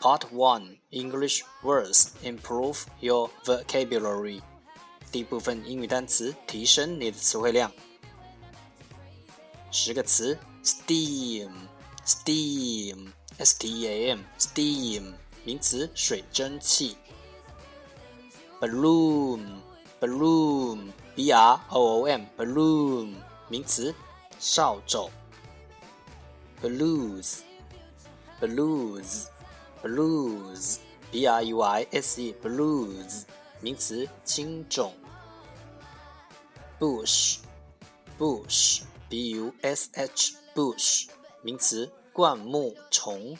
Part 1 English words improve your vocabulary. 第一部分英语单词提升你的词汇量。十个词：steam，steam，s t e a m，steam，名词，水蒸气。balloon，balloon，b r o o m，balloon，名词，扫帚。blues Blues B R U I S E，blues 名词轻重；Bush Bush B U S H，Bush 名词灌木丛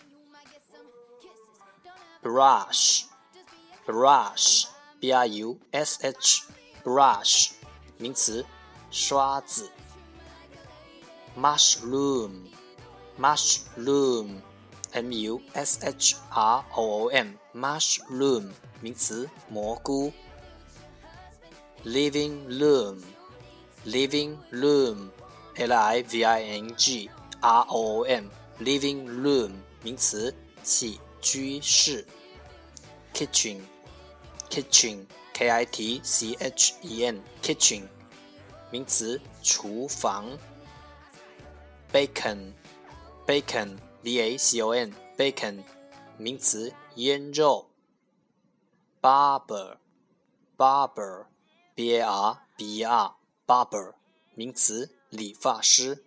；Brush Brush B R U S H，Brush 名词刷子；Mushroom mushroom。M u s h r o o m mushroom 名词蘑菇 living room living room l i v i n g r o o m living room 名词起居室 kitchen kitchen k i t c h e n kitchen 名词厨房 bacon bacon b a c o n bacon 名词腌肉 barber barber b a r b e r barber 名词理发师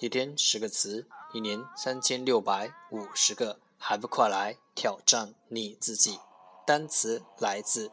一天十个词，一年三千六百五十个，还不快来挑战你自己？单词来自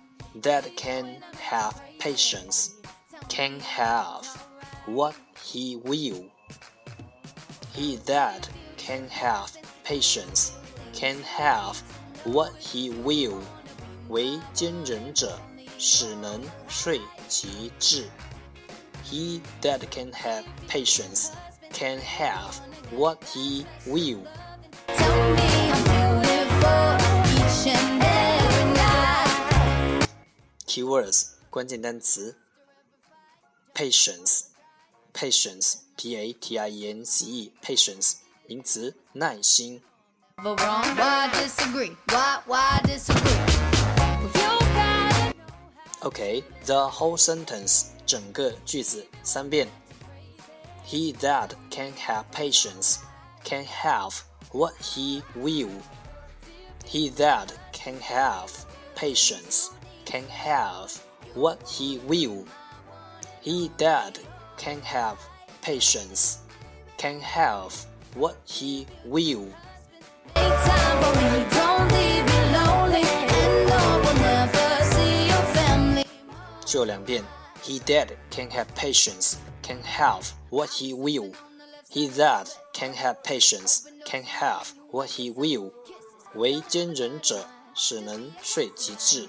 that can have patience can have what he will. He that can have patience can have what he will. 为坚忍者，使能遂其志。He that can have patience can have what he will. Keywords 关键单词：patience patience p a t i e n c e patience 名词耐心 But wrong, why disagree? Why, why disagree? You got it. OK the whole sentence 整个句子三遍 He that can have patience can have what he will He that can have patience can have what he will He that can have patience can have what he will。 Make time for me, don't leave me lonely, and no will never see your family. 就两遍。He that can have patience can have what he will. He that can have patience can have what he will. 为坚忍者，使能遂其志。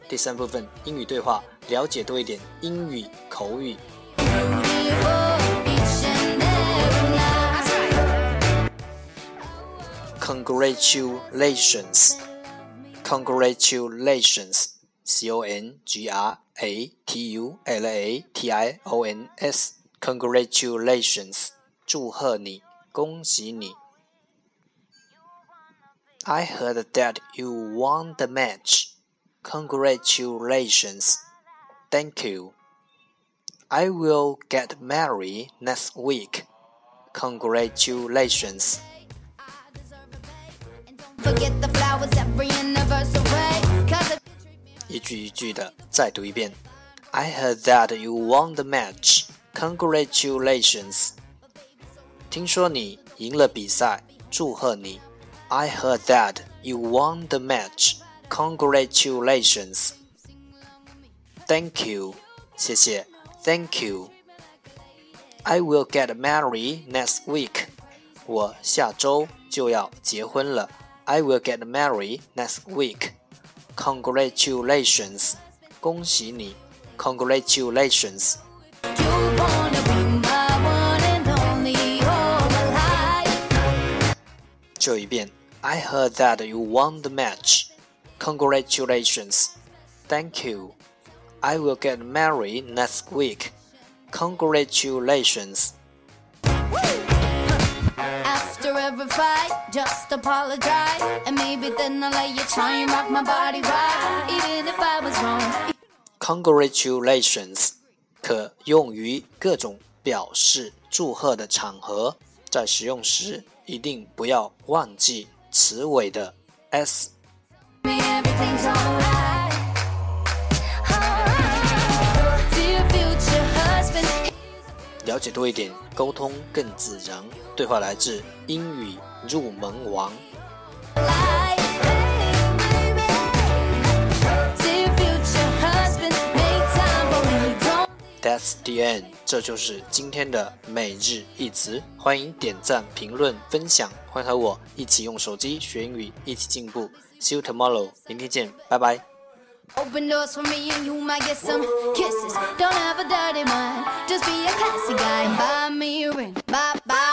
第三部分英语对话，了解多一点英语口语。 Beautiful each and every night. Congratulations. Congratulations. C O N G R A T U L A T I O N S. Congratulations. 祝贺你，恭喜你。I heard that you won the match. Congratulations. Thank you. I will get married next week. Congratulations. Forget the flowers every anniversary. Cause if 一句一句的再读一遍。I heard that you won the match. Congratulations. 听说你赢了比赛，祝贺你。I heard that you won the match. Congratulations. Thank you. 谢谢。Thank you. I will get married next week. 我下周就要结婚了。I will get married next week. Congratulations. 恭喜你。Congratulations. you wanna be my one and only all my life. 就一遍。I heard that you won the match. Congratulations. Thank you. I will get married next week. Congratulations. After every fight, just apologize. And maybe then I'll let you try and rock my body right. Even if I was wrong. Congratulations 可用于各种表示祝贺的场合，在使用时一定不要忘记词尾的 s。 了解多一点，沟通更自然。对话来自英语入门王。That's the end，这就是今天的每日一词。欢迎点赞、评论、分享，欢迎和我一起用手机学英语，一起进步。See you tomorrow，明天见，拜拜。 Open doors for me and you might get some kisses. Don't have a dirty mind, just be a classy guy. Buy me a ring, buy, buy